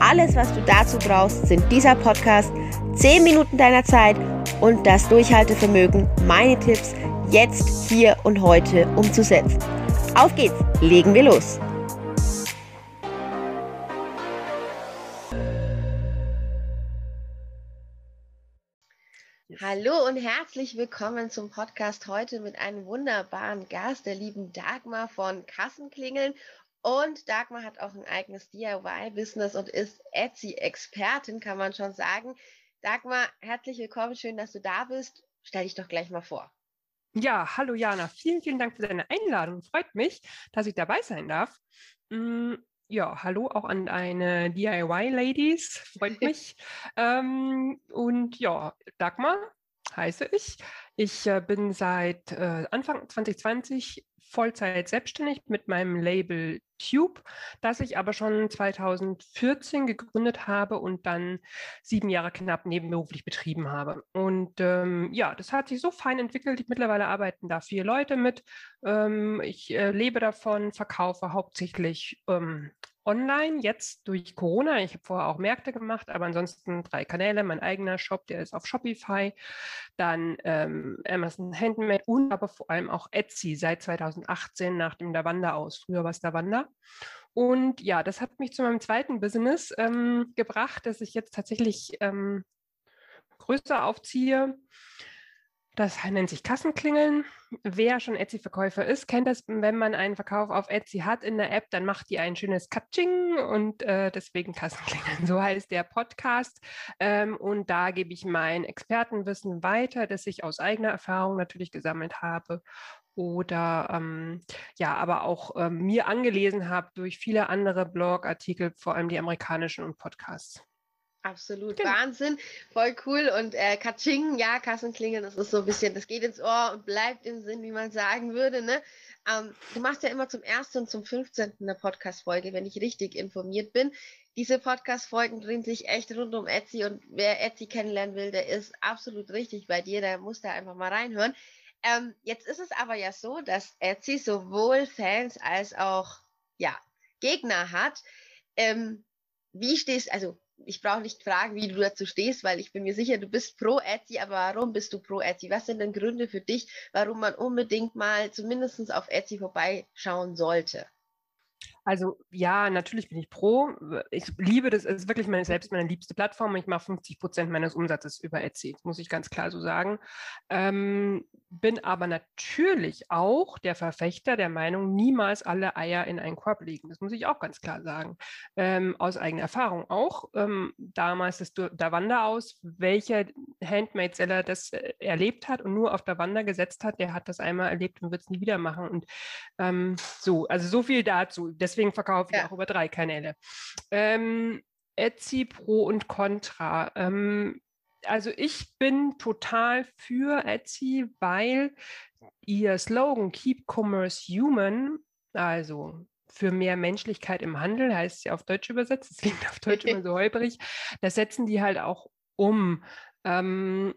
Alles, was du dazu brauchst, sind dieser Podcast, 10 Minuten deiner Zeit und das Durchhaltevermögen, meine Tipps jetzt, hier und heute umzusetzen. Auf geht's, legen wir los. Hallo und herzlich willkommen zum Podcast heute mit einem wunderbaren Gast, der lieben Dagmar von Kassenklingeln. Und Dagmar hat auch ein eigenes DIY-Business und ist Etsy-Expertin, kann man schon sagen. Dagmar, herzlich willkommen, schön, dass du da bist. Stell dich doch gleich mal vor. Ja, hallo Jana, vielen, vielen Dank für deine Einladung. Freut mich, dass ich dabei sein darf. Mm, ja, hallo auch an deine DIY-Ladies, freut mich. ähm, und ja, Dagmar heiße ich. Ich äh, bin seit äh, Anfang 2020 Vollzeit selbstständig mit meinem Label Tube, das ich aber schon 2014 gegründet habe und dann sieben Jahre knapp nebenberuflich betrieben habe. Und ähm, ja, das hat sich so fein entwickelt. Mittlerweile arbeiten da vier Leute mit. Ähm, ich äh, lebe davon, verkaufe hauptsächlich ähm, online, jetzt durch Corona. Ich habe vorher auch Märkte gemacht, aber ansonsten drei Kanäle. Mein eigener Shop, der ist auf Shopify, dann ähm, Amazon Handmade und aber vor allem auch Etsy seit 2018 nach dem Lavanda aus. Früher war es Lavanda. Und ja, das hat mich zu meinem zweiten Business ähm, gebracht, dass ich jetzt tatsächlich ähm, größer aufziehe. Das nennt sich Kassenklingeln. Wer schon Etsy-Verkäufer ist, kennt das, wenn man einen Verkauf auf Etsy hat in der App, dann macht die ein schönes Katsching und äh, deswegen Kassenklingeln. So heißt der Podcast. Ähm, und da gebe ich mein Expertenwissen weiter, das ich aus eigener Erfahrung natürlich gesammelt habe oder ähm, ja, aber auch ähm, mir angelesen habe durch viele andere Blogartikel, vor allem die amerikanischen und Podcasts. Absolut genau. Wahnsinn, voll cool. Und äh, Katsching, ja, Kassenklingeln, das ist so ein bisschen, das geht ins Ohr und bleibt im Sinn, wie man sagen würde. Ne? Ähm, du machst ja immer zum 1. und zum 15. eine Podcast-Folge, wenn ich richtig informiert bin. Diese Podcast-Folgen drehen sich echt rund um Etsy und wer Etsy kennenlernen will, der ist absolut richtig bei dir, der muss da einfach mal reinhören. Ähm, jetzt ist es aber ja so, dass Etsy sowohl Fans als auch ja, Gegner hat. Ähm, wie stehst, also ich brauche nicht fragen, wie du dazu stehst, weil ich bin mir sicher, du bist pro Etsy, aber warum bist du pro Etsy? Was sind denn Gründe für dich, warum man unbedingt mal zumindest auf Etsy vorbeischauen sollte? Also ja, natürlich bin ich pro. Ich liebe das, es ist wirklich meine, selbst meine liebste Plattform. Ich mache 50 Prozent meines Umsatzes über Etsy, das muss ich ganz klar so sagen. Ähm, bin aber natürlich auch der Verfechter der Meinung, niemals alle Eier in einen Korb legen. Das muss ich auch ganz klar sagen. Ähm, aus eigener Erfahrung auch. Ähm, damals der Wander aus, welcher Handmade-Seller das äh, erlebt hat und nur auf der Wander gesetzt hat, der hat das einmal erlebt und wird es nie wieder machen. Und ähm, so, also so viel dazu. Deswegen deswegen verkaufe ich ja. auch über drei Kanäle. Ähm, Etsy Pro und Contra. Ähm, also ich bin total für Etsy, weil ihr Slogan Keep Commerce Human, also für mehr Menschlichkeit im Handel, heißt es ja auf Deutsch übersetzt, es klingt auf Deutsch immer so holprig, das setzen die halt auch um. Ähm,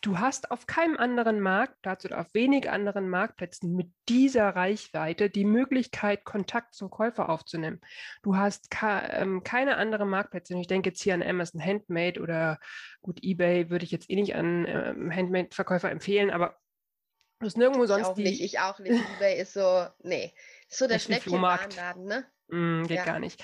Du hast auf keinem anderen Marktplatz oder auf wenig anderen Marktplätzen mit dieser Reichweite die Möglichkeit, Kontakt zum Käufer aufzunehmen. Du hast ähm, keine anderen Marktplätze. Ich denke jetzt hier an Amazon Handmade oder gut, eBay würde ich jetzt eh nicht an ähm, Handmade-Verkäufer empfehlen, aber du hast nirgendwo ich sonst auch die. Nicht, ich auch nicht. eBay ist so, nee, ist so der Schnäppchenladen, ne? Mm, geht ja. gar nicht.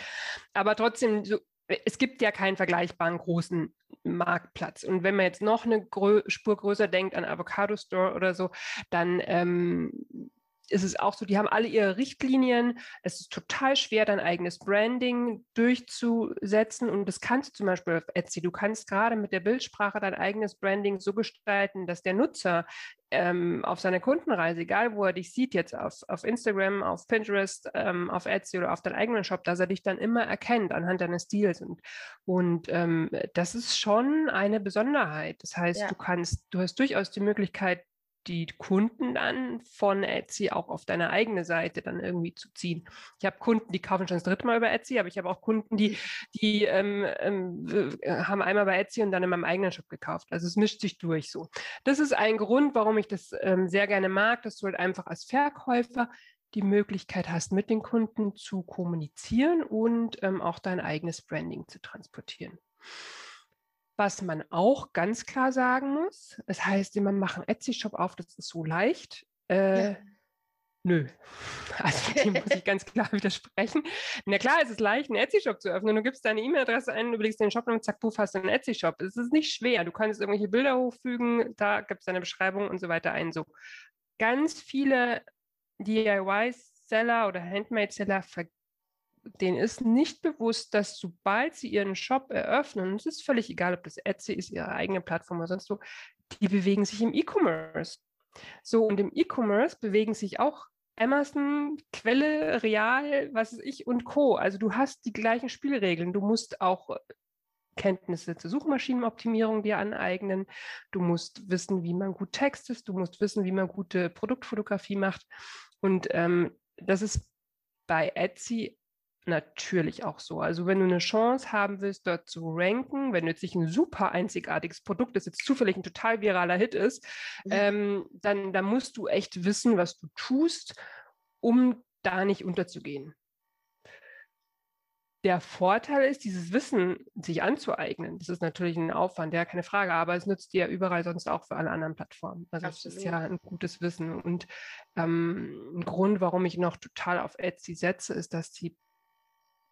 Aber trotzdem, so, es gibt ja keinen vergleichbaren großen Marktplatz. Und wenn man jetzt noch eine Spur größer denkt an Avocado Store oder so, dann ähm, ist es auch so, die haben alle ihre Richtlinien. Es ist total schwer, dein eigenes Branding durchzusetzen. Und das kannst du zum Beispiel auf Etsy. Du kannst gerade mit der Bildsprache dein eigenes Branding so gestalten, dass der Nutzer ähm, auf seiner Kundenreise, egal wo er dich sieht, jetzt auf, auf Instagram, auf Pinterest, ähm, auf Etsy oder auf deinem eigenen Shop, dass er dich dann immer erkennt anhand deines Stils. Und, und ähm, das ist schon eine Besonderheit. Das heißt, ja. du kannst, du hast durchaus die Möglichkeit, die Kunden dann von Etsy auch auf deine eigene Seite dann irgendwie zu ziehen. Ich habe Kunden, die kaufen schon das dritte Mal über Etsy, aber ich habe auch Kunden, die, die ähm, ähm, haben einmal bei Etsy und dann in meinem eigenen Shop gekauft. Also es mischt sich durch so. Das ist ein Grund, warum ich das ähm, sehr gerne mag, dass du halt einfach als Verkäufer die Möglichkeit hast, mit den Kunden zu kommunizieren und ähm, auch dein eigenes Branding zu transportieren. Was man auch ganz klar sagen muss, es heißt immer, machen Etsy-Shop auf, das ist so leicht. Äh, ja. Nö. Also dem muss ich ganz klar widersprechen. Na klar, es ist leicht, einen Etsy-Shop zu öffnen. Du gibst deine E-Mail-Adresse ein, überlegst den Shop und zack, puff, hast du einen Etsy-Shop. Es ist nicht schwer. Du kannst irgendwelche Bilder hochfügen, da gibt es deine Beschreibung und so weiter ein. So ganz viele DIY-Seller oder Handmade-Seller ver denen ist nicht bewusst, dass sobald sie ihren Shop eröffnen, und es ist völlig egal, ob das Etsy ist, ihre eigene Plattform oder sonst wo, die bewegen sich im E-Commerce. So, und im E-Commerce bewegen sich auch Amazon, Quelle, Real, was weiß ich und Co. Also du hast die gleichen Spielregeln. Du musst auch Kenntnisse zur Suchmaschinenoptimierung dir aneignen. Du musst wissen, wie man gut textet. Du musst wissen, wie man gute Produktfotografie macht. Und ähm, das ist bei Etsy natürlich auch so. Also wenn du eine Chance haben willst, dort zu ranken, wenn jetzt nicht ein super einzigartiges Produkt, das jetzt zufällig ein total viraler Hit ist, mhm. ähm, dann, dann musst du echt wissen, was du tust, um da nicht unterzugehen. Der Vorteil ist, dieses Wissen sich anzueignen. Das ist natürlich ein Aufwand, ja, keine Frage, aber es nützt dir überall sonst auch für alle anderen Plattformen. Also es ist ja ein gutes Wissen. Und ähm, ein Grund, warum ich noch total auf Etsy setze, ist, dass die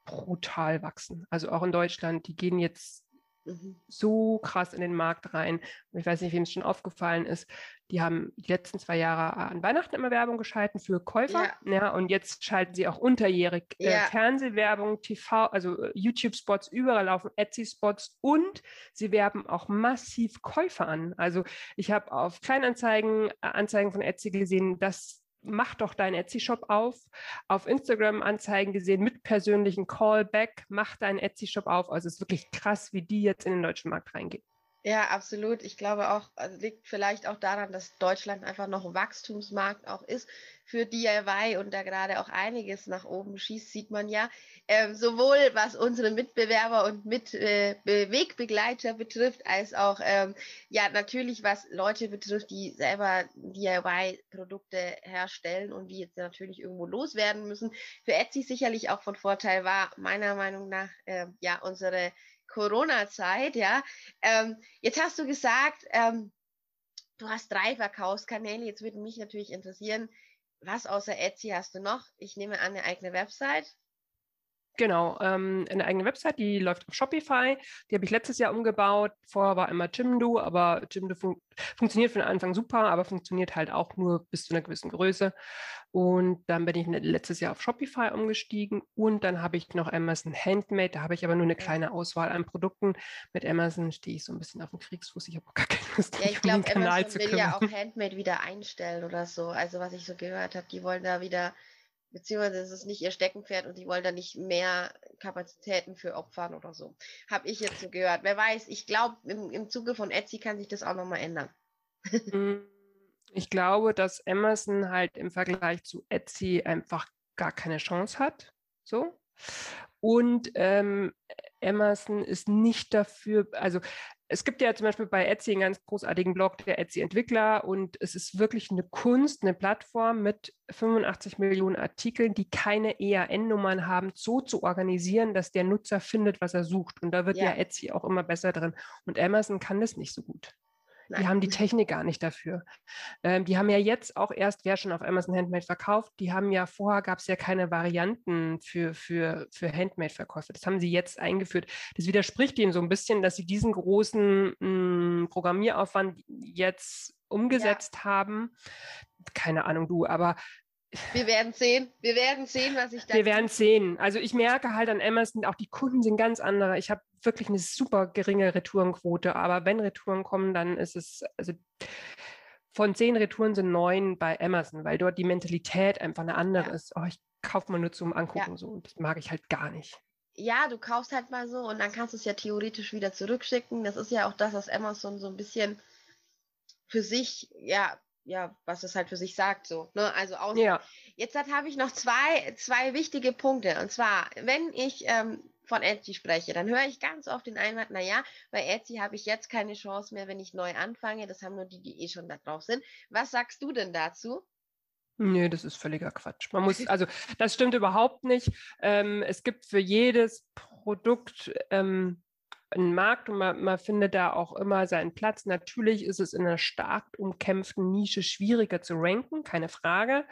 brutal wachsen. Also auch in Deutschland, die gehen jetzt mhm. so krass in den Markt rein. Und ich weiß nicht, wem es schon aufgefallen ist. Die haben die letzten zwei Jahre an Weihnachten immer Werbung geschalten für Käufer. Ja. ja und jetzt schalten sie auch unterjährig äh, ja. Fernsehwerbung, TV, also äh, YouTube-Spots, überall laufen Etsy-Spots und sie werben auch massiv Käufer an. Also ich habe auf Kleinanzeigen, äh, Anzeigen von Etsy gesehen, dass mach doch deinen Etsy-Shop auf. Auf Instagram Anzeigen gesehen mit persönlichen Callback, mach deinen Etsy-Shop auf. Also es ist wirklich krass, wie die jetzt in den deutschen Markt reingehen. Ja, absolut. Ich glaube auch, also liegt vielleicht auch daran, dass Deutschland einfach noch Wachstumsmarkt auch ist für DIY und da gerade auch einiges nach oben schießt, sieht man ja. Ähm, sowohl was unsere Mitbewerber und mit äh, betrifft, als auch ähm, ja natürlich was Leute betrifft, die selber DIY-Produkte herstellen und die jetzt natürlich irgendwo loswerden müssen. Für Etsy sicherlich auch von Vorteil war meiner Meinung nach äh, ja unsere Corona-Zeit, ja. Ähm, jetzt hast du gesagt, ähm, du hast drei Verkaufskanäle. Jetzt würde mich natürlich interessieren, was außer Etsy hast du noch? Ich nehme an, eine eigene Website. Genau, ähm, eine eigene Website, die läuft auf Shopify. Die habe ich letztes Jahr umgebaut. Vorher war immer Jimdo, aber Jimdo fun funktioniert von Anfang super, aber funktioniert halt auch nur bis zu einer gewissen Größe. Und dann bin ich letztes Jahr auf Shopify umgestiegen und dann habe ich noch Amazon Handmade. Da habe ich aber nur eine kleine Auswahl an Produkten. Mit Amazon stehe ich so ein bisschen auf dem Kriegsfuß. Ich habe gar keine Lust, ja, ich glaube, Amazon will ja auch Handmade wieder einstellen oder so. Also was ich so gehört habe, die wollen da wieder beziehungsweise es ist nicht ihr Steckenpferd und die wollen da nicht mehr Kapazitäten für opfern oder so. Habe ich jetzt so gehört. Wer weiß, ich glaube, im, im Zuge von Etsy kann sich das auch nochmal ändern. Mm, ich glaube, dass Amazon halt im Vergleich zu Etsy einfach gar keine Chance hat. So. Und ähm, Amazon ist nicht dafür, also es gibt ja zum Beispiel bei Etsy einen ganz großartigen Blog, der Etsy-Entwickler, und es ist wirklich eine Kunst, eine Plattform mit 85 Millionen Artikeln, die keine EAN-Nummern haben, so zu organisieren, dass der Nutzer findet, was er sucht. Und da wird ja, ja Etsy auch immer besser drin. Und Amazon kann das nicht so gut. Nein. Die haben die Technik gar nicht dafür. Ähm, die haben ja jetzt auch erst, wer schon auf Amazon Handmade verkauft, die haben ja vorher gab es ja keine Varianten für, für, für Handmade-Verkäufe. Das haben sie jetzt eingeführt. Das widerspricht ihnen so ein bisschen, dass sie diesen großen mh, mm, Programmieraufwand jetzt umgesetzt ja. haben. Keine Ahnung, du, aber wir werden sehen. Wir werden sehen, was ich da. Wir werden sehen. Also ich merke halt an Amazon, auch die Kunden sind ganz andere. Ich habe wirklich eine super geringe Retourenquote, aber wenn Retouren kommen, dann ist es, also von zehn Retouren sind neun bei Amazon, weil dort die Mentalität einfach eine andere ja. ist. Oh, ich kaufe mal nur zum Angucken ja. so und das mag ich halt gar nicht. Ja, du kaufst halt mal so und dann kannst du es ja theoretisch wieder zurückschicken. Das ist ja auch das, was Amazon so ein bisschen für sich, ja, ja, was es halt für sich sagt, so. Ne? Also aus. Ja. Jetzt habe ich noch zwei, zwei wichtige Punkte. Und zwar, wenn ich ähm, von Etsy spreche, dann höre ich ganz oft den Einwand, naja, bei Etsy habe ich jetzt keine Chance mehr, wenn ich neu anfange. Das haben nur die, die eh schon da drauf sind. Was sagst du denn dazu? Nee, das ist völliger Quatsch. Man muss, also das stimmt überhaupt nicht. Ähm, es gibt für jedes Produkt ähm, einen Markt und man, man, findet da auch immer seinen Platz. Natürlich ist es in einer stark umkämpften Nische schwieriger zu ranken, keine Frage.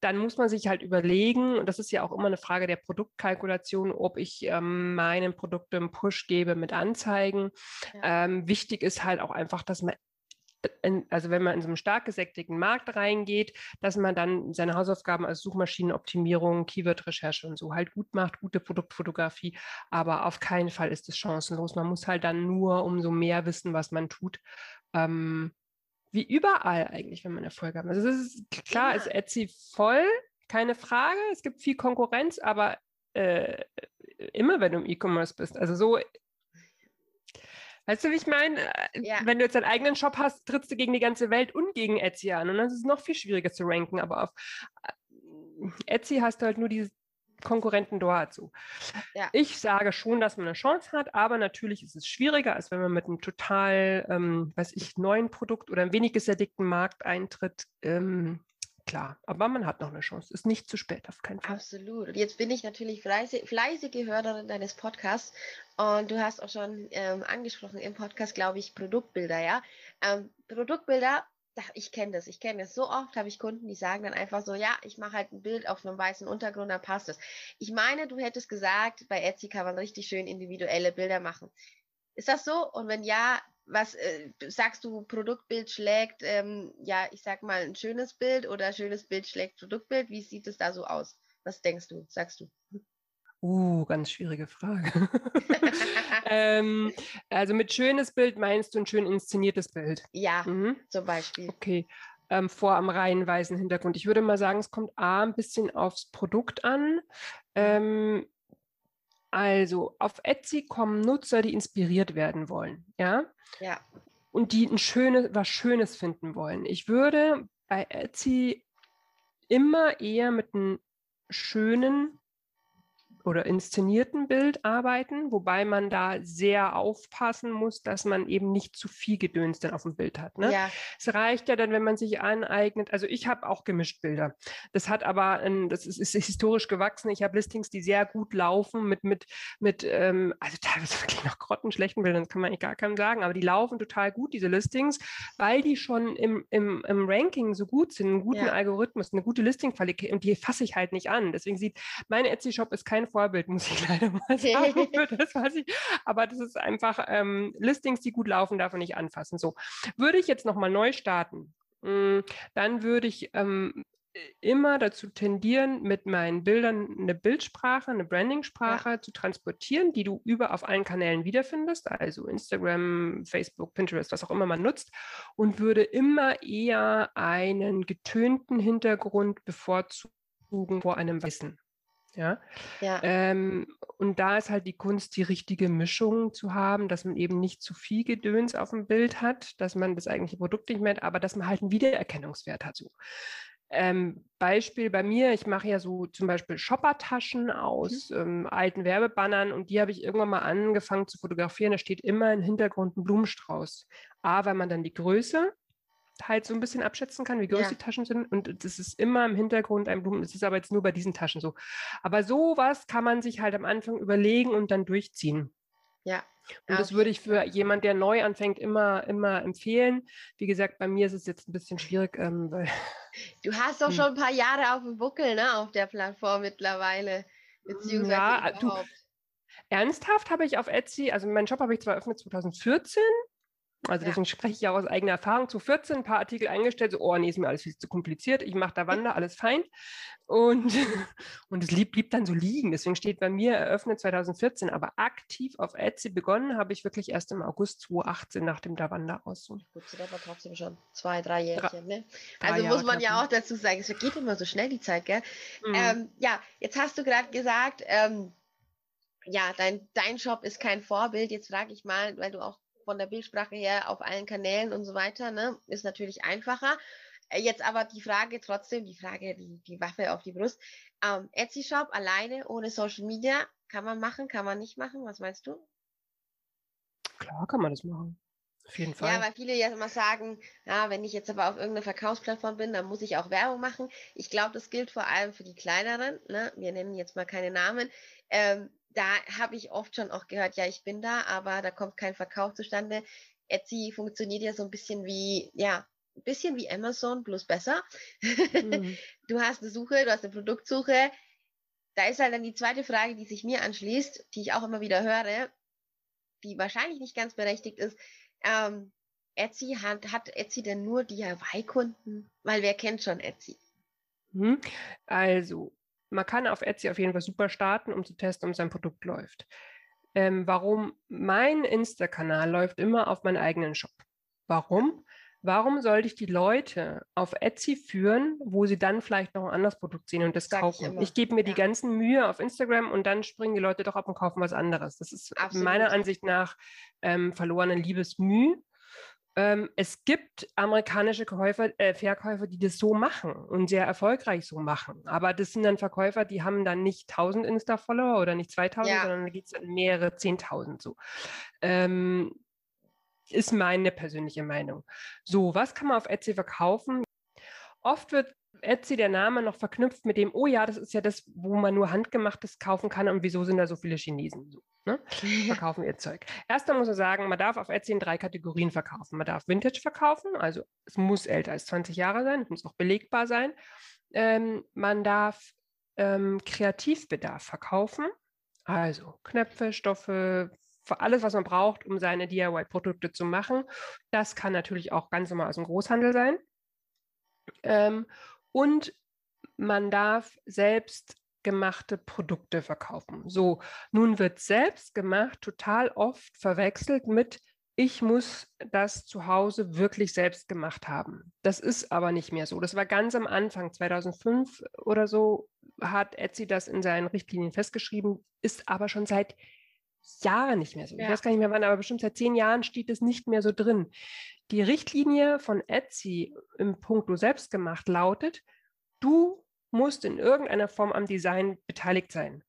Dann muss man sich halt überlegen, und das ist ja auch immer eine Frage der Produktkalkulation, ob ich ähm, meinen Produkten einen Push gebe mit Anzeigen. Ja. Ähm, wichtig ist halt auch einfach, dass man in, also wenn man in so einen stark gesättigten Markt reingeht, dass man dann seine Hausaufgaben als Suchmaschinenoptimierung, Keyword-Recherche und so halt gut macht, gute Produktfotografie, aber auf keinen Fall ist es chancenlos. Man muss halt dann nur umso mehr wissen, was man tut. Ähm, wie überall eigentlich, wenn man Erfolg hat. Also es ist klar, ja. ist Etsy voll, keine Frage. Es gibt viel Konkurrenz, aber äh, immer wenn du im E-Commerce bist. Also so Weißt du, wie ich meine? Äh, ja. Wenn du jetzt deinen eigenen Shop hast, trittst du gegen die ganze Welt und gegen Etsy an. Und dann ist es noch viel schwieriger zu ranken. Aber auf äh, Etsy hast du halt nur diese Konkurrenten dort so. Ja. Ich sage schon, dass man eine Chance hat, aber natürlich ist es schwieriger, als wenn man mit einem total, ähm, weiß ich, neuen Produkt oder einem wenig gesättigten Markt eintritt. Ähm, klar, aber man hat noch eine Chance. Ist nicht zu spät, auf keinen Fall. Absolut. Und jetzt bin ich natürlich fleißig, fleißige Hörerin deines Podcasts und du hast auch schon ähm, angesprochen im Podcast, glaube ich, Produktbilder, ja. Ähm, Produktbilder, ich kenne das, ich kenne das. So oft habe ich Kunden, die sagen dann einfach so, ja, ich mache halt ein Bild auf einem weißen Untergrund, dann passt es. Ich meine, du hättest gesagt, bei Etsy kann man richtig schön individuelle Bilder machen. Ist das so? Und wenn ja, was äh, sagst du, Produktbild schlägt, ähm, ja, ich sag mal, ein schönes Bild oder schönes Bild schlägt Produktbild? Wie sieht es da so aus? Was denkst du, sagst du? Uh, ganz schwierige Frage. ähm, also mit schönes Bild meinst du ein schön inszeniertes Bild? Ja, mhm. zum Beispiel. Okay. Ähm, vor am reinen weißen Hintergrund. Ich würde mal sagen, es kommt A, ein bisschen aufs Produkt an. Mhm. Ähm, also auf Etsy kommen Nutzer, die inspiriert werden wollen, ja? Ja. Und die ein schönes, was Schönes finden wollen. Ich würde bei Etsy immer eher mit einem schönen oder inszenierten Bild arbeiten, wobei man da sehr aufpassen muss, dass man eben nicht zu viel Gedöns dann auf dem Bild hat. Ne? Ja. Es reicht ja dann, wenn man sich aneignet. Also ich habe auch gemischt Bilder. Das hat aber, ein, das ist, ist, historisch gewachsen. Ich habe Listings, die sehr gut laufen mit, mit, mit ähm, also teilweise wirklich noch grottenschlechten Bildern, das kann man gar keinem sagen, aber die laufen total gut, diese Listings, weil die schon im, im, im Ranking so gut sind, einen guten ja. Algorithmus, eine gute Listingqualität und die fasse ich halt nicht an. Deswegen sieht mein Etsy-Shop ist kein Vorbild, muss ich leider mal sagen. das weiß ich. Aber das ist einfach ähm, Listings, die gut laufen, darf man nicht anfassen. So, würde ich jetzt nochmal neu starten, mh, hm, dann würde ich ähm, immer dazu tendieren, mit meinen Bildern eine Bildsprache, eine Brandingsprache ja. zu transportieren, die du über auf allen Kanälen wiederfindest, also Instagram, Facebook, Pinterest, was auch immer man nutzt, und würde immer eher einen getönten Hintergrund bevorzugen vor einem weißen. Ja. ja. Ähm, und da ist halt die Kunst, die richtige Mischung zu haben, dass man eben nicht zu viel Gedöns auf dem Bild hat, dass man das eigentliche Produkt nicht mehr, aber dass man halt einen Wiedererkennungswert hat. So. Ähm, Beispiel bei mir, ich mache ja so zum Beispiel Shoppertaschen aus mhm. ähm, alten Werbebannern und die habe ich irgendwann mal angefangen zu fotografieren. Da steht immer im Hintergrund ein Blumenstrauß. A, weil man dann die Größe halt so ein bisschen abschätzen kann, wie groß ja. die Taschen sind. Und das ist immer im Hintergrund ein Blumen. Das ist aber jetzt nur bei diesen Taschen so. Aber sowas kann man sich halt am Anfang überlegen und dann durchziehen. Ja. Und das würde ich für jemand, der neu anfängt, immer, immer empfehlen. Wie gesagt, bei mir ist es jetzt ein bisschen schwierig, ähm, weil. Du hast doch hm. schon ein paar Jahre auf dem Buckel, ne, auf der Plattform mittlerweile. Beziehungsweise ja, du, ernsthaft habe ich auf Etsy, also meinen Shop habe ich zwar eröffnet 2014, Also deswegen ja. spreche ich auch aus eigener Erfahrung. Zu 14 ein paar Artikel eingestellt, so, oh nee, ist mir alles viel zu kompliziert. Ich mache da Wander, alles fein. Und, und es blieb, blieb dann so liegen. Deswegen steht bei mir eröffnet 2014, aber aktiv auf Etsy begonnen habe ich wirklich erst im August 2018 nach dem Davanda aus. Gut, das war trotzdem schon zwei, drei Jährchen. Ne? Also muss man ja auch dazu sagen, es geht immer so schnell die Zeit, gell? Mhm. Ähm, ja, jetzt hast du gerade gesagt, ähm, ja, dein, dein Shop ist kein Vorbild. Jetzt frage ich mal, weil du auch von der Bildsprache her auf allen Kanälen und so weiter, ne, ist natürlich einfacher. Äh, jetzt aber die Frage trotzdem, die Frage, die, die Waffe auf die Brust. Ähm, Etsy Shop alleine, ohne Social Media, kann man machen, kann man nicht machen? Was meinst du? Klar kann man das machen. Auf jeden Fall. Ja, weil viele ja immer sagen, ja, wenn ich jetzt aber auf irgendeiner Verkaufsplattform bin, dann muss ich auch Werbung machen. Ich glaube, das gilt vor allem für die kleineren. Ne? Wir nennen jetzt mal keine Namen. Ähm, da habe ich oft schon auch gehört, ja, ich bin da, aber da kommt kein Verkauf zustande. Etsy funktioniert ja so ein bisschen wie, ja, ein bisschen wie Amazon, bloß besser. Mhm. Du hast eine Suche, du hast eine Produktsuche. Da ist halt dann die zweite Frage, die sich mir anschließt, die ich auch immer wieder höre, die wahrscheinlich nicht ganz berechtigt ist. Ähm, Etsy hat, hat Etsy denn nur DIY-Kunden? Weil wer kennt schon Etsy? Mhm. Also, man kann auf Etsy auf jeden Fall super starten, um zu testen, ob sein Produkt läuft. Ähm, warum? Mein Insta-Kanal läuft immer auf meinen eigenen Shop. Warum? Warum sollte ich die Leute auf Etsy führen, wo sie dann vielleicht noch ein anderes Produkt sehen und das Sag kaufen? Ich, ich gebe mir ja. die ganzen Mühe auf Instagram und dann springen die Leute doch ab und kaufen was anderes. Das ist Absolut. meiner Ansicht nach ähm, verlorene Liebesmüh. Ähm, es gibt amerikanische Käufer, äh, Verkäufer, die das so machen und sehr erfolgreich so machen. Aber das sind dann Verkäufer, die haben dann nicht 1000 Insta-Follower oder nicht 2000, ja. sondern da geht es dann mehrere 10.000 so. Ähm, ist meine persönliche Meinung. So, was kann man auf Etsy verkaufen? Oft wird Etsy der Name noch verknüpft mit dem, oh ja, das ist ja das, wo man nur Handgemachtes kaufen kann und wieso sind da so viele Chinesen? So, ne? Verkaufen ihr Zeug. Erst einmal muss man sagen, man darf auf Etsy in drei Kategorien verkaufen. Man darf Vintage verkaufen, also es muss älter als 20 Jahre sein, es muss auch belegbar sein. Ähm, man darf ähm, Kreativbedarf verkaufen, also Knöpfe, Stoffe, alles, was man braucht, um seine DIY-Produkte zu machen. Das kann natürlich auch ganz normal aus dem Großhandel sein. Ähm, und man darf selbst gemachte Produkte verkaufen. So, nun wird selbst gemacht total oft verwechselt mit ich muss das zu Hause wirklich selbst gemacht haben. Das ist aber nicht mehr so. Das war ganz am Anfang, 2005 oder so, hat Etsy das in seinen Richtlinien festgeschrieben, ist aber schon seit Jahren nicht mehr so. Ja. Ich weiß gar nicht mehr wann, aber bestimmt seit zehn Jahren steht es nicht mehr so drin. Die Richtlinie von Etsy im Punkt du selbst gemacht lautet, du musst in irgendeiner Form am Design beteiligt sein.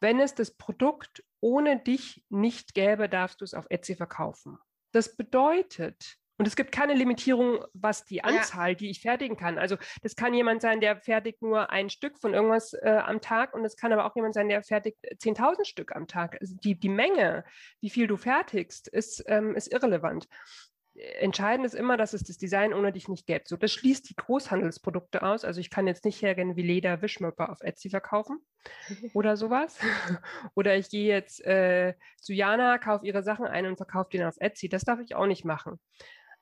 Wenn es das Produkt ohne dich nicht gäbe, darfst du es auf Etsy verkaufen. Das bedeutet, und es gibt keine Limitierung, was die Anzahl, ja. die ich fertigen kann. Also das kann jemand sein, der fertigt nur ein Stück von irgendwas äh, am Tag und es kann aber auch jemand sein, der fertigt 10.000 Stück am Tag. Also die, die Menge, wie viel du fertigst, ist, ähm, ist irrelevant entscheidend ist immer, dass es das Design ohne dich nicht gäbe. So, das schließt die Großhandelsprodukte aus. Also ich kann jetzt nicht hergehen wie Leder Wischmöpper auf Etsy verkaufen oder sowas. oder ich gehe jetzt äh, zu Jana, kaufe ihre Sachen ein und verkaufe die dann auf Etsy. Das darf ich auch nicht machen.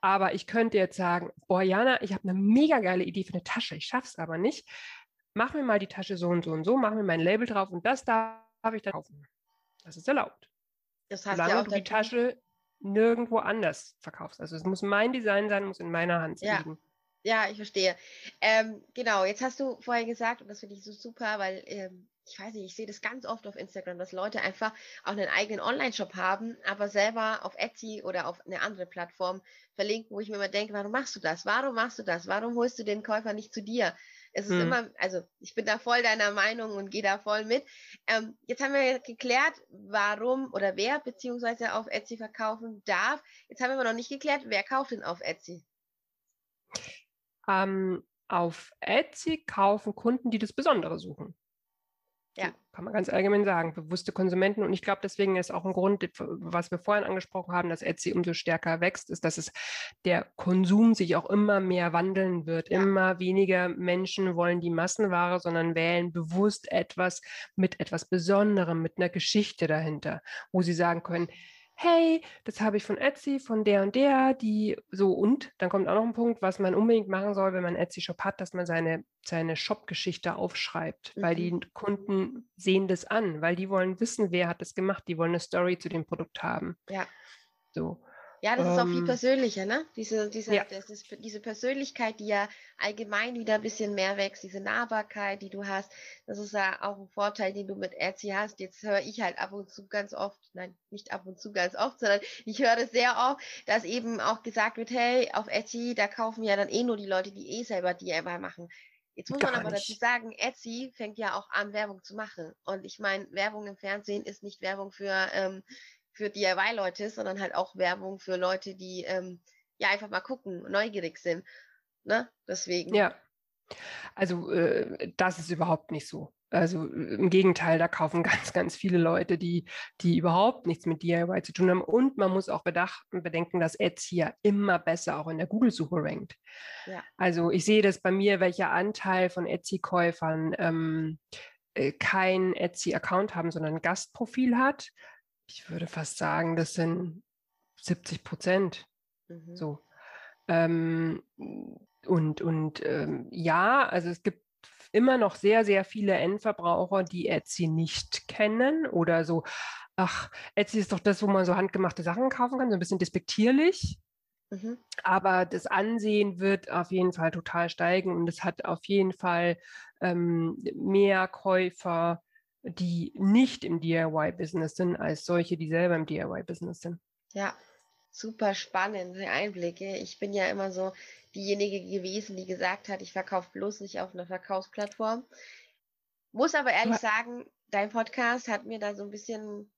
Aber ich könnte jetzt sagen, boah, Jana, ich habe eine mega geile Idee für eine Tasche. Ich schaffe es aber nicht. Mach mir mal die Tasche so und so und so, mach mir mein Label drauf und das darf ich dann kaufen. Das ist erlaubt. Das heißt Solange ja du die Tasche nirgendwo anders verkaufst. Also es muss mein Design sein, muss in meiner Hand ja. liegen. Ja, ich verstehe. Ähm, genau, jetzt hast du vorher gesagt, und das finde ich so super, weil ähm, ich weiß nicht, ich sehe das ganz oft auf Instagram, dass Leute einfach auch einen eigenen Online-Shop haben, aber selber auf Etsy oder auf eine andere Plattform verlinken, wo ich mir immer denke, warum machst du das? Warum machst du das? Warum holst du den Käufer nicht zu dir? Es ist hm. immer, also ich bin da voll deiner Meinung und gehe da voll mit. Ähm, jetzt haben wir geklärt, warum oder wer beziehungsweise auf Etsy verkaufen darf. Jetzt haben wir aber noch nicht geklärt, wer kauft denn auf Etsy? Ähm, auf Etsy kaufen Kunden, die das Besondere suchen. Ja. Kann man ganz allgemein sagen, bewusste Konsumenten. Und ich glaube, deswegen ist auch ein Grund, was wir vorhin angesprochen haben, dass Etsy umso stärker wächst, ist, dass es der Konsum sich auch immer mehr wandeln wird. Ja. Immer weniger Menschen wollen die Massenware, sondern wählen bewusst etwas mit etwas Besonderem, mit einer Geschichte dahinter, wo sie sagen können, hey, das habe ich von Etsy, von der und der, die so und dann kommt auch noch ein Punkt, was man unbedingt machen soll, wenn man Etsy-Shop hat, dass man seine, seine Shop-Geschichte aufschreibt, mhm. weil die. Kunden sehen das an, weil die wollen wissen, wer hat das gemacht, die wollen eine Story zu dem Produkt haben. Ja. So. Ja, das ist auch viel ähm, persönlicher, ne? Diese, diese, ja. das ist, diese Persönlichkeit, die ja allgemein wieder ein bisschen mehr wächst, diese Nahbarkeit, die du hast, das ist ja auch ein Vorteil, den du mit Etsy hast. Jetzt höre ich halt ab und zu ganz oft, nein, nicht ab und zu ganz oft, sondern ich höre sehr oft, dass eben auch gesagt wird, hey, auf Etsy, da kaufen ja dann eh nur die Leute, die eh selber DIY machen. Jetzt muss Gar man aber nicht. dazu sagen, Etsy fängt ja auch an, Werbung zu machen. Und ich meine, Werbung im Fernsehen ist nicht Werbung für ähm, für DIY-Leute, sondern halt auch Werbung für Leute, die ähm, ja einfach mal gucken, neugierig sind. Ne? Deswegen. Ja. Also äh, das ist überhaupt nicht so. Also im Gegenteil, da kaufen ganz, ganz viele Leute, die, die überhaupt nichts mit DIY zu tun haben. Und man muss auch bedacht, bedenken, dass Etsy ja immer besser auch in der Google-Suche rankt. Ja. Also ich sehe das bei mir, welcher Anteil von Etsy-Käufern ähm, äh, kein Etsy-Account haben, sondern ein Gastprofil hat ich würde fast sagen, das sind 70 Prozent. Mhm. So. Ähm, und und ähm, ja, also es gibt immer noch sehr, sehr viele Endverbraucher, die Etsy nicht kennen oder so, ach, Etsy ist doch das, wo man so handgemachte Sachen kaufen kann, so ein bisschen despektierlich. Mhm. Aber das Ansehen wird auf jeden Fall total steigen und es hat auf jeden Fall ähm, mehr Käufer die nicht im DIY-Business sind, als solche, die selber im DIY-Business sind. Ja, super spannende Einblicke. Ich bin ja immer so diejenige gewesen, die gesagt hat, ich verkaufe bloß nicht auf einer Verkaufsplattform. Muss aber ehrlich sagen, dein Podcast hat mir da so ein bisschen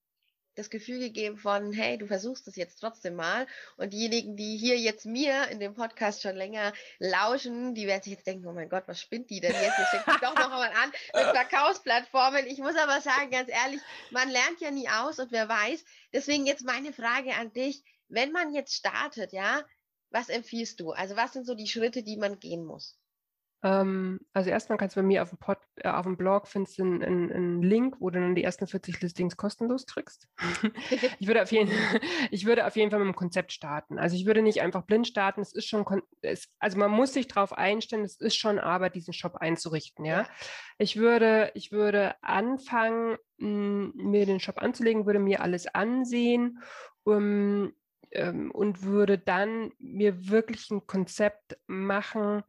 das Gefühl gegeben von, hey, du versuchst es jetzt trotzdem mal. Und diejenigen, die hier jetzt mir in dem Podcast schon länger lauschen, die werden sich jetzt denken, oh mein Gott, was spinnt die denn jetzt? Ich denke doch noch mal an mit Verkaufsplattformen. Ich muss aber sagen, ganz ehrlich, man lernt ja nie aus und wer weiß. Deswegen jetzt meine Frage an dich. Wenn man jetzt startet, ja, was empfiehlst du? Also was sind so die Schritte, die man gehen muss? Ähm, also erstmal kannst du bei mir auf dem, Pod, äh, auf dem Blog findest du einen, einen, einen, Link, wo du dann die ersten 40 Listings kostenlos kriegst. ich, würde auf jeden, ich würde auf jeden Fall mit dem Konzept starten. Also ich würde nicht einfach blind starten. Es ist schon, es, also man muss sich darauf einstellen, es ist schon Arbeit, diesen Shop einzurichten. Ja, ja. ich würde, ich würde anfangen, mh, mir den Shop anzulegen, würde mir alles ansehen. Um, ähm, und würde dann mir wirklich ein Konzept machen,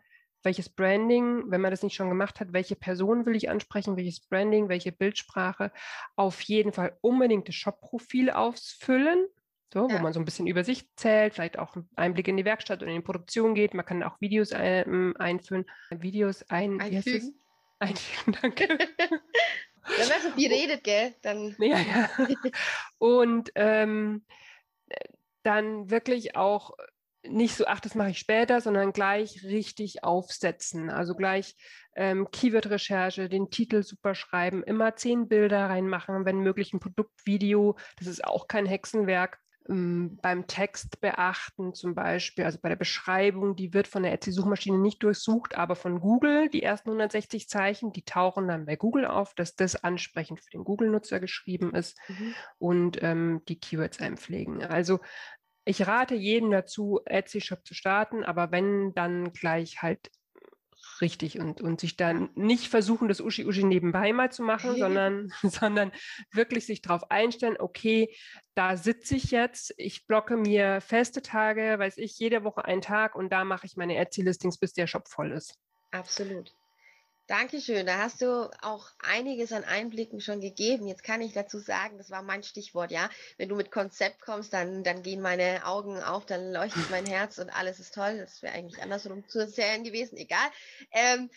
welches Branding, wenn man das nicht schon gemacht hat, welche Person will ich ansprechen, welches Branding, welche Bildsprache, auf jeden Fall unbedingt das Shop-Profil ausfüllen, so, ja. wo man so ein bisschen über sich zählt, vielleicht auch einen Einblick in die Werkstatt und in die Produktion geht. Man kann auch Videos ein, ähm, einführen, Videos ein, einfügen. Einfügen, danke. Wenn man so viel redet, gell, dann. Ja, ja. Und ähm, dann wirklich auch nicht so, ach, das mache ich später, sondern gleich richtig aufsetzen. Also gleich ähm, Keyword-Recherche, den Titel super schreiben, immer zehn Bilder reinmachen, wenn möglich ein Produktvideo. Das ist auch kein Hexenwerk. Ähm, beim Text beachten zum Beispiel, also bei der Beschreibung, die wird von der Etsy-Suchmaschine nicht durchsucht, aber von Google, die ersten 160 Zeichen, die tauchen dann bei Google auf, dass das ansprechend für den Google-Nutzer geschrieben ist mhm. und ähm, die Keywords einpflegen. Also ich rate jedem dazu, Etsy Shop zu starten, aber wenn, dann gleich halt richtig und, und sich dann nicht versuchen, das Uschi Uschi nebenbei mal zu machen, sondern, sondern wirklich sich darauf einstellen, okay, da sitze ich jetzt, ich blocke mir feste Tage, weiß ich, jede Woche einen Tag und da mache ich meine Etsy-Listings, bis der Shop voll ist. Absolut. Dankeschön. Da hast du auch einiges an Einblicken schon gegeben. Jetzt kann ich dazu sagen, das war mein Stichwort, ja. Wenn du mit Konzept kommst, dann, dann gehen meine Augen auf, dann leuchtet mein Herz und alles ist toll. Das wäre eigentlich andersrum zu erzählen gewesen, egal. Ähm,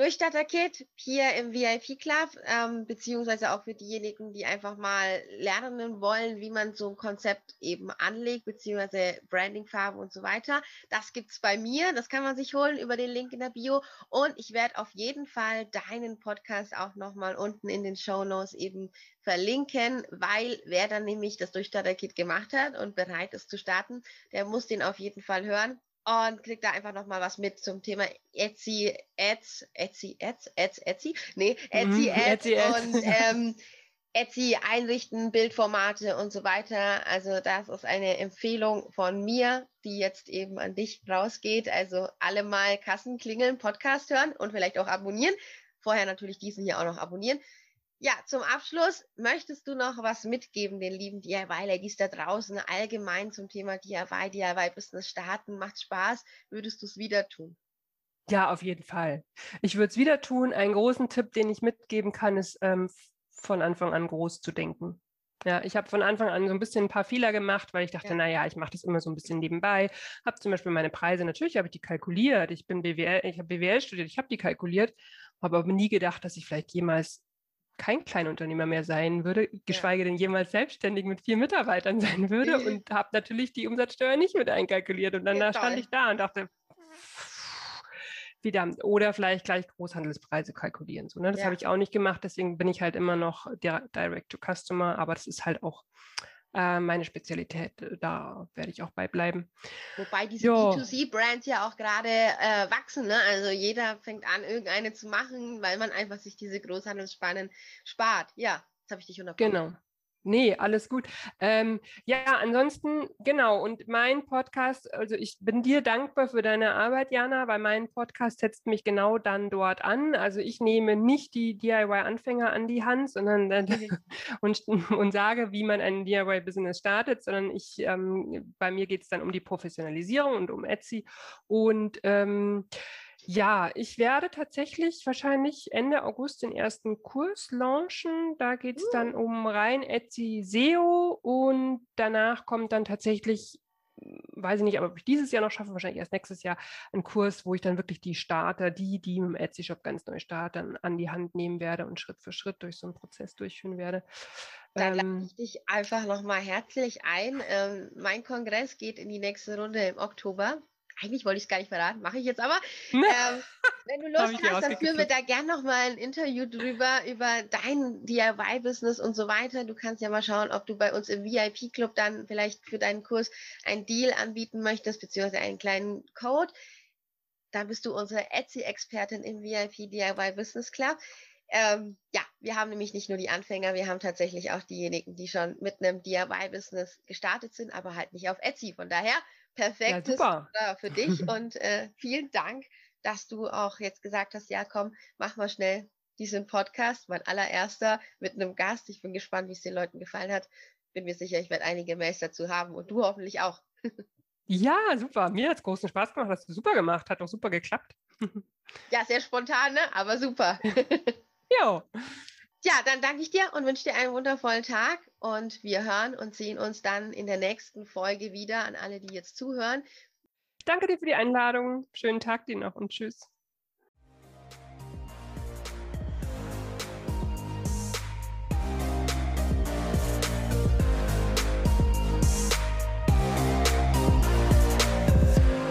Durchstarter-Kit hier im VIP-Club, ähm, beziehungsweise auch für diejenigen, die einfach mal lernen wollen, wie man so ein Konzept eben anlegt, beziehungsweise Branding-Farbe und so weiter. Das gibt's bei mir, das kann man sich holen über den Link in der Bio. Und ich werde auf jeden Fall deinen Podcast auch nochmal unten in den Show Notes eben verlinken, weil wer dann nämlich das Durchstarter-Kit gemacht hat und bereit ist zu starten, der muss den auf jeden Fall hören und kriegt da einfach nochmal was mit zum Thema Etsy, Ads, Etsy, Ads, Ads, Etsy, nee, Etsy, mhm, Ads, Etsy Ads. und ähm, Etsy einrichten, Bildformate und so weiter. Also das ist eine Empfehlung von mir, die jetzt eben an dich rausgeht. Also alle mal Kassen klingeln, Podcast hören und vielleicht auch abonnieren. Vorher natürlich diesen hier auch noch abonnieren. Ja, zum Abschluss möchtest du noch was mitgeben den lieben DIY-Ladies da draußen allgemein zum Thema DIY, DIY-Business starten? Macht Spaß? Würdest du es wieder tun? Ja, auf jeden Fall. Ich würde es wieder tun. Einen großen Tipp, den ich mitgeben kann, ist ähm, von Anfang an groß zu denken. Ja, ich habe von Anfang an so ein bisschen ein paar Fehler gemacht, weil ich dachte, ja. naja, ich mache das immer so ein bisschen nebenbei. Habe zum Beispiel meine Preise, natürlich habe ich die kalkuliert. Ich bin BWL, ich habe BWL studiert, ich habe die kalkuliert, habe aber nie gedacht, dass ich vielleicht jemals kein Kleinunternehmer mehr sein würde, geschweige denn jemals selbstständig mit vier Mitarbeitern sein würde und habe natürlich die Umsatzsteuer nicht mit einkalkuliert. Und dann ja, stand ich da und dachte, wieder oder vielleicht gleich Großhandelspreise kalkulieren. So, ne? Das ja. habe ich auch nicht gemacht, deswegen bin ich halt immer noch Direct to Customer, aber das ist halt auch äh, meine Spezialität. Da werde ich auch bei bleiben. Wobei diese B2C-Brands ja auch gerade äh, wachsen. Ne? Also jeder fängt an, irgendeine zu machen, weil man einfach sich diese Großhandelsspannen spart. Ja, das habe ich dich unterbrochen. Genau. Nee, alles gut. Ähm, ja, ansonsten, genau, und mein Podcast, also ich bin dir dankbar für deine Arbeit, Jana, weil mein Podcast setzt mich genau dann dort an. Also ich nehme nicht die DIY-Anfänger an die Hand, sondern äh, und, und sage, wie man ein DIY-Business startet, sondern ich, ähm, bei mir geht es dann um die Professionalisierung und um Etsy. Und ähm, ja, ich werde tatsächlich wahrscheinlich Ende August den ersten Kurs launchen. Da geht es uh. dann um rein Etsy SEO und danach kommt dann tatsächlich, weiß ich nicht, aber ob ich dieses Jahr noch schaffe, wahrscheinlich erst nächstes Jahr, ein Kurs, wo ich dann wirklich die Starter, die, die im Etsy-Shop ganz neu starten, an die Hand nehmen werde und Schritt für Schritt durch so einen Prozess durchführen werde. Dann lade ähm. ich dich einfach nochmal herzlich ein. Ähm, mein Kongress geht in die nächste Runde im Oktober eigentlich wollte ich es gar nicht verraten, mache ich jetzt aber. ähm, wenn du Lust hast, dann führen wir da gerne nochmal ein Interview drüber, über dein DIY-Business und so weiter. Du kannst ja mal schauen, ob du bei uns im VIP-Club dann vielleicht für deinen Kurs einen Deal anbieten möchtest, beziehungsweise einen kleinen Code. Da bist du unsere Etsy-Expertin im VIP DIY Business Club. Ähm, ja, wir haben nämlich nicht nur die Anfänger, wir haben tatsächlich auch diejenigen, die schon mit einem DIY-Business gestartet sind, aber halt nicht auf Etsy. Von daher perfektes ja, für dich und äh, vielen Dank, dass du auch jetzt gesagt hast, ja komm, mach mal schnell diesen Podcast, mein allererster mit einem Gast. Ich bin gespannt, wie es den Leuten gefallen hat. Bin mir sicher, ich werde einige Mails dazu haben und du hoffentlich auch. Ja, super. Mir hat es großen Spaß gemacht. Hast du super gemacht. Hat auch super geklappt. Ja, sehr spontan, ne? aber super. Jo. Ja, dann danke ich dir und wünsche dir einen wundervollen Tag und wir hören und sehen uns dann in der nächsten Folge wieder an alle, die jetzt zuhören. Danke dir für die Einladung. Schönen Tag dir noch und tschüss.